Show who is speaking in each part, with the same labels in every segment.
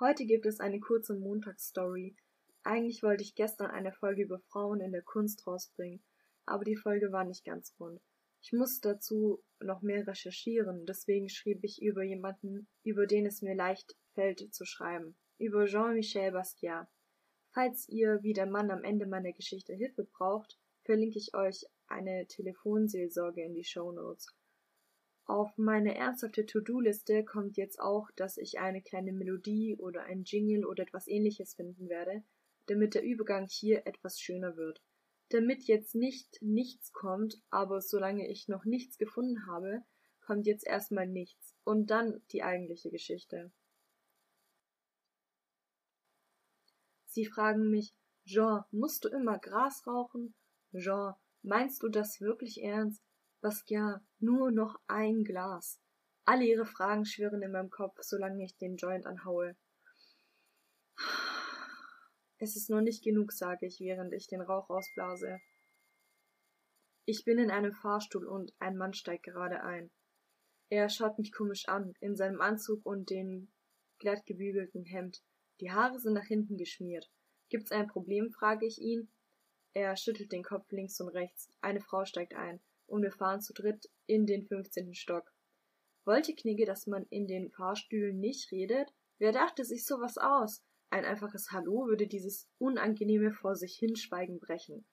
Speaker 1: Heute gibt es eine kurze Montagsstory. Eigentlich wollte ich gestern eine Folge über Frauen in der Kunst rausbringen, aber die Folge war nicht ganz rund. Ich musste dazu noch mehr recherchieren, deswegen schrieb ich über jemanden, über den es mir leicht fällt zu schreiben, über Jean-Michel Basquiat. Falls ihr wie der Mann am Ende meiner Geschichte Hilfe braucht, verlinke ich euch eine Telefonseelsorge in die Show Notes. Auf meine ernsthafte To-Do-Liste kommt jetzt auch, dass ich eine kleine Melodie oder ein Jingle oder etwas ähnliches finden werde, damit der Übergang hier etwas schöner wird. Damit jetzt nicht nichts kommt, aber solange ich noch nichts gefunden habe, kommt jetzt erstmal nichts und dann die eigentliche Geschichte. Sie fragen mich, Jean, musst du immer Gras rauchen? Jean, meinst du das wirklich ernst? Basquiat, nur noch ein Glas. Alle ihre Fragen schwirren in meinem Kopf, solange ich den Joint anhaue. Es ist noch nicht genug, sage ich, während ich den Rauch ausblase. Ich bin in einem Fahrstuhl und ein Mann steigt gerade ein. Er schaut mich komisch an, in seinem Anzug und dem glatt gebügelten Hemd. Die Haare sind nach hinten geschmiert. Gibt's ein Problem? frage ich ihn. Er schüttelt den Kopf links und rechts. Eine Frau steigt ein, und wir fahren zu dritt in den fünfzehnten Stock. Wollte Knigge, dass man in den Fahrstühlen nicht redet? Wer dachte sich sowas aus? Ein einfaches Hallo würde dieses unangenehme vor sich hinschweigen brechen.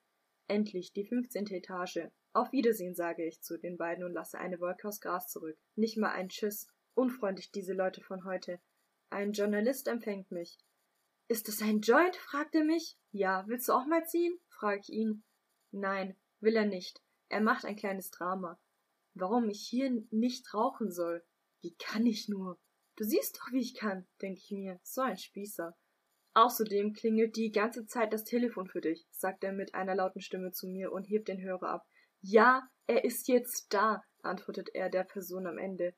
Speaker 1: Endlich die fünfzehnte Etage. Auf Wiedersehen, sage ich zu den beiden und lasse eine Wolke aus Gras zurück. Nicht mal ein Tschüss. Unfreundlich diese Leute von heute. Ein Journalist empfängt mich. Ist das ein Joint? fragt er mich. Ja, willst du auch mal ziehen? frage ich ihn. Nein, will er nicht. Er macht ein kleines Drama. Warum ich hier nicht rauchen soll? Wie kann ich nur? Du siehst doch, wie ich kann, denke ich mir. So ein Spießer. Außerdem klingelt die ganze Zeit das Telefon für dich, sagt er mit einer lauten Stimme zu mir und hebt den Hörer ab. Ja, er ist jetzt da, antwortet er der Person am Ende.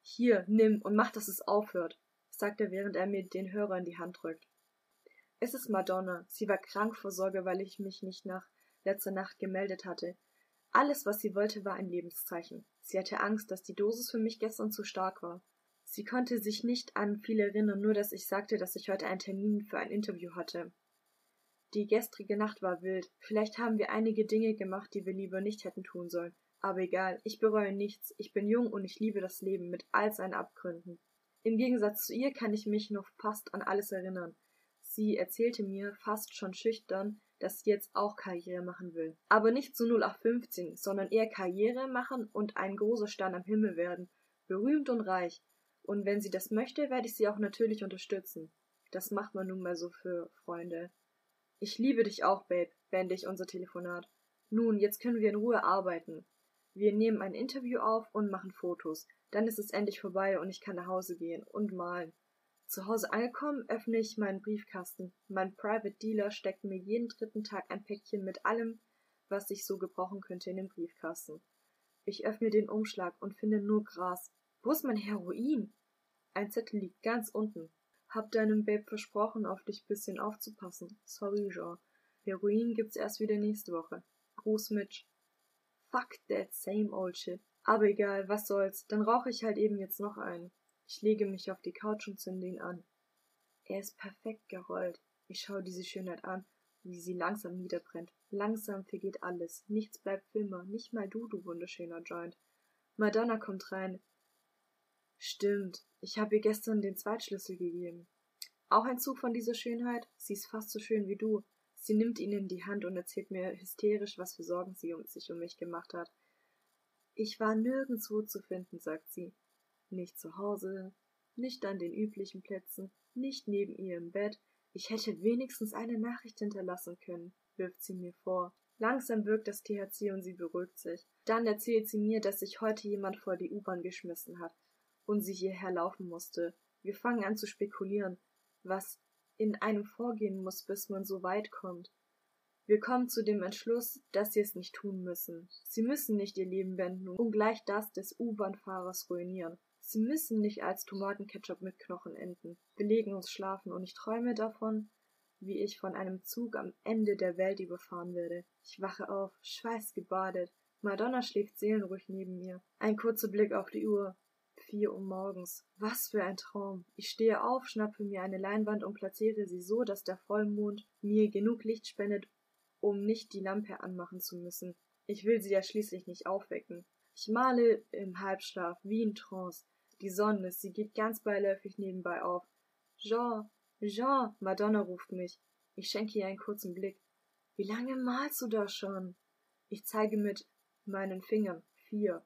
Speaker 1: Hier, nimm und mach, dass es aufhört, sagt er, während er mir den Hörer in die Hand drückt. Es ist Madonna. Sie war krank vor Sorge, weil ich mich nicht nach letzter Nacht gemeldet hatte. Alles, was sie wollte, war ein Lebenszeichen. Sie hatte Angst, dass die Dosis für mich gestern zu stark war. Sie konnte sich nicht an viel erinnern, nur dass ich sagte, dass ich heute einen Termin für ein Interview hatte. Die gestrige Nacht war wild. Vielleicht haben wir einige Dinge gemacht, die wir lieber nicht hätten tun sollen. Aber egal, ich bereue nichts. Ich bin jung und ich liebe das Leben mit all seinen Abgründen. Im Gegensatz zu ihr kann ich mich noch fast an alles erinnern. Sie erzählte mir, fast schon schüchtern, dass sie jetzt auch Karriere machen will. Aber nicht zu 0815, sondern eher Karriere machen und ein großer Stern am Himmel werden, berühmt und reich. Und wenn sie das möchte, werde ich sie auch natürlich unterstützen. Das macht man nun mal so für Freunde. Ich liebe dich auch, Babe, beende ich unser Telefonat. Nun, jetzt können wir in Ruhe arbeiten. Wir nehmen ein Interview auf und machen Fotos. Dann ist es endlich vorbei und ich kann nach Hause gehen und malen. Zu Hause angekommen, öffne ich meinen Briefkasten. Mein Private Dealer steckt mir jeden dritten Tag ein Päckchen mit allem, was ich so gebrauchen könnte, in den Briefkasten. Ich öffne den Umschlag und finde nur Gras. Wo ist mein Heroin? Ein Zettel liegt ganz unten. Hab deinem Babe versprochen, auf dich bisschen aufzupassen. Sorry, Jean. Heroin gibt's erst wieder nächste Woche. Gruß Mitch. Fuck that same old shit. Aber egal, was soll's, dann rauche ich halt eben jetzt noch einen. Ich lege mich auf die Couch und zünde ihn an. Er ist perfekt gerollt. Ich schaue diese Schönheit an, wie sie langsam niederbrennt. Langsam vergeht alles. Nichts bleibt für immer. Nicht mal du, du wunderschöner Joint. Madonna kommt rein. Stimmt, ich habe ihr gestern den Zweitschlüssel gegeben. Auch ein Zug von dieser Schönheit? Sie ist fast so schön wie du. Sie nimmt ihn in die Hand und erzählt mir hysterisch, was für Sorgen sie um sich um mich gemacht hat. Ich war nirgendwo zu finden, sagt sie. Nicht zu Hause, nicht an den üblichen Plätzen, nicht neben ihr im Bett. Ich hätte wenigstens eine Nachricht hinterlassen können, wirft sie mir vor. Langsam wirkt das THC und sie beruhigt sich. Dann erzählt sie mir, dass sich heute jemand vor die U-Bahn geschmissen hat, und sie hierher laufen musste. Wir fangen an zu spekulieren, was in einem vorgehen muss, bis man so weit kommt. Wir kommen zu dem Entschluss, dass sie es nicht tun müssen. Sie müssen nicht ihr Leben wenden und gleich das des U-Bahn-Fahrers ruinieren. Sie müssen nicht als Tomatenketchup mit Knochen enden. Wir legen uns schlafen und ich träume davon, wie ich von einem Zug am Ende der Welt überfahren werde. Ich wache auf, schweißgebadet. Madonna schläft seelenruhig neben mir. Ein kurzer Blick auf die Uhr. vier Uhr morgens. Was für ein Traum. Ich stehe auf, schnappe mir eine Leinwand und platziere sie so, dass der Vollmond mir genug Licht spendet, um nicht die Lampe anmachen zu müssen. Ich will sie ja schließlich nicht aufwecken. Ich male im Halbschlaf, wie in Trance. Die Sonne, sie geht ganz beiläufig nebenbei auf. Jean, Jean, Madonna ruft mich. Ich schenke ihr einen kurzen Blick. Wie lange malst du da schon? Ich zeige mit meinen Fingern. Vier.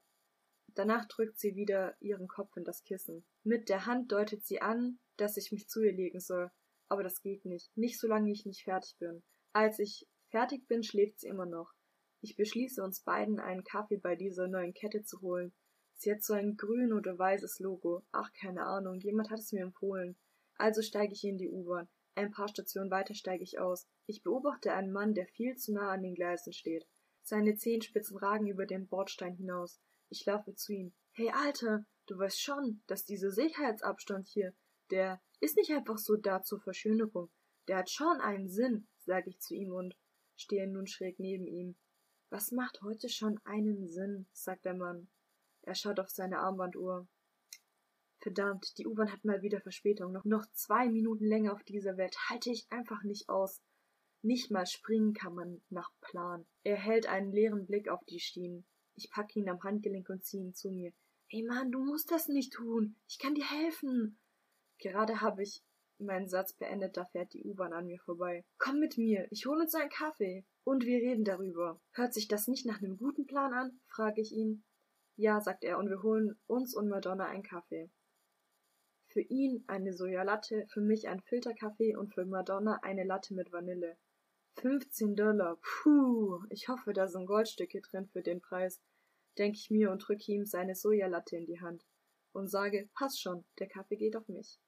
Speaker 1: Danach drückt sie wieder ihren Kopf in das Kissen. Mit der Hand deutet sie an, dass ich mich zu ihr legen soll. Aber das geht nicht. Nicht solange ich nicht fertig bin. Als ich fertig bin, schläft sie immer noch. Ich beschließe uns beiden einen Kaffee bei dieser neuen Kette zu holen. Sie hat so ein grün oder weißes Logo. Ach, keine Ahnung, jemand hat es mir empfohlen. Also steige ich in die U-Bahn. Ein paar Stationen weiter steige ich aus. Ich beobachte einen Mann, der viel zu nah an den Gleisen steht. Seine Zehenspitzen ragen über den Bordstein hinaus. Ich laufe zu ihm. Hey, Alter, du weißt schon, dass dieser Sicherheitsabstand hier, der ist nicht einfach so da zur Verschönerung. Der hat schon einen Sinn, sage ich zu ihm und stehe nun schräg neben ihm. Was macht heute schon einen Sinn? sagt der Mann. Er schaut auf seine Armbanduhr. Verdammt, die U-Bahn hat mal wieder Verspätung. Noch, noch zwei Minuten länger auf dieser Welt halte ich einfach nicht aus. Nicht mal springen kann man nach Plan. Er hält einen leeren Blick auf die Schienen. Ich packe ihn am Handgelenk und ziehe ihn zu mir. Ey Mann, du musst das nicht tun. Ich kann dir helfen. Gerade habe ich meinen Satz beendet, da fährt die U-Bahn an mir vorbei. Komm mit mir, ich hole uns einen Kaffee. Und wir reden darüber. Hört sich das nicht nach einem guten Plan an? frage ich ihn. Ja, sagt er, und wir holen uns und Madonna einen Kaffee. Für ihn eine Sojalatte, für mich ein Filterkaffee und für Madonna eine Latte mit Vanille. 15 Dollar, puh, ich hoffe, da sind Goldstücke drin für den Preis, denke ich mir und drücke ihm seine Sojalatte in die Hand und sage, passt schon, der Kaffee geht auf mich.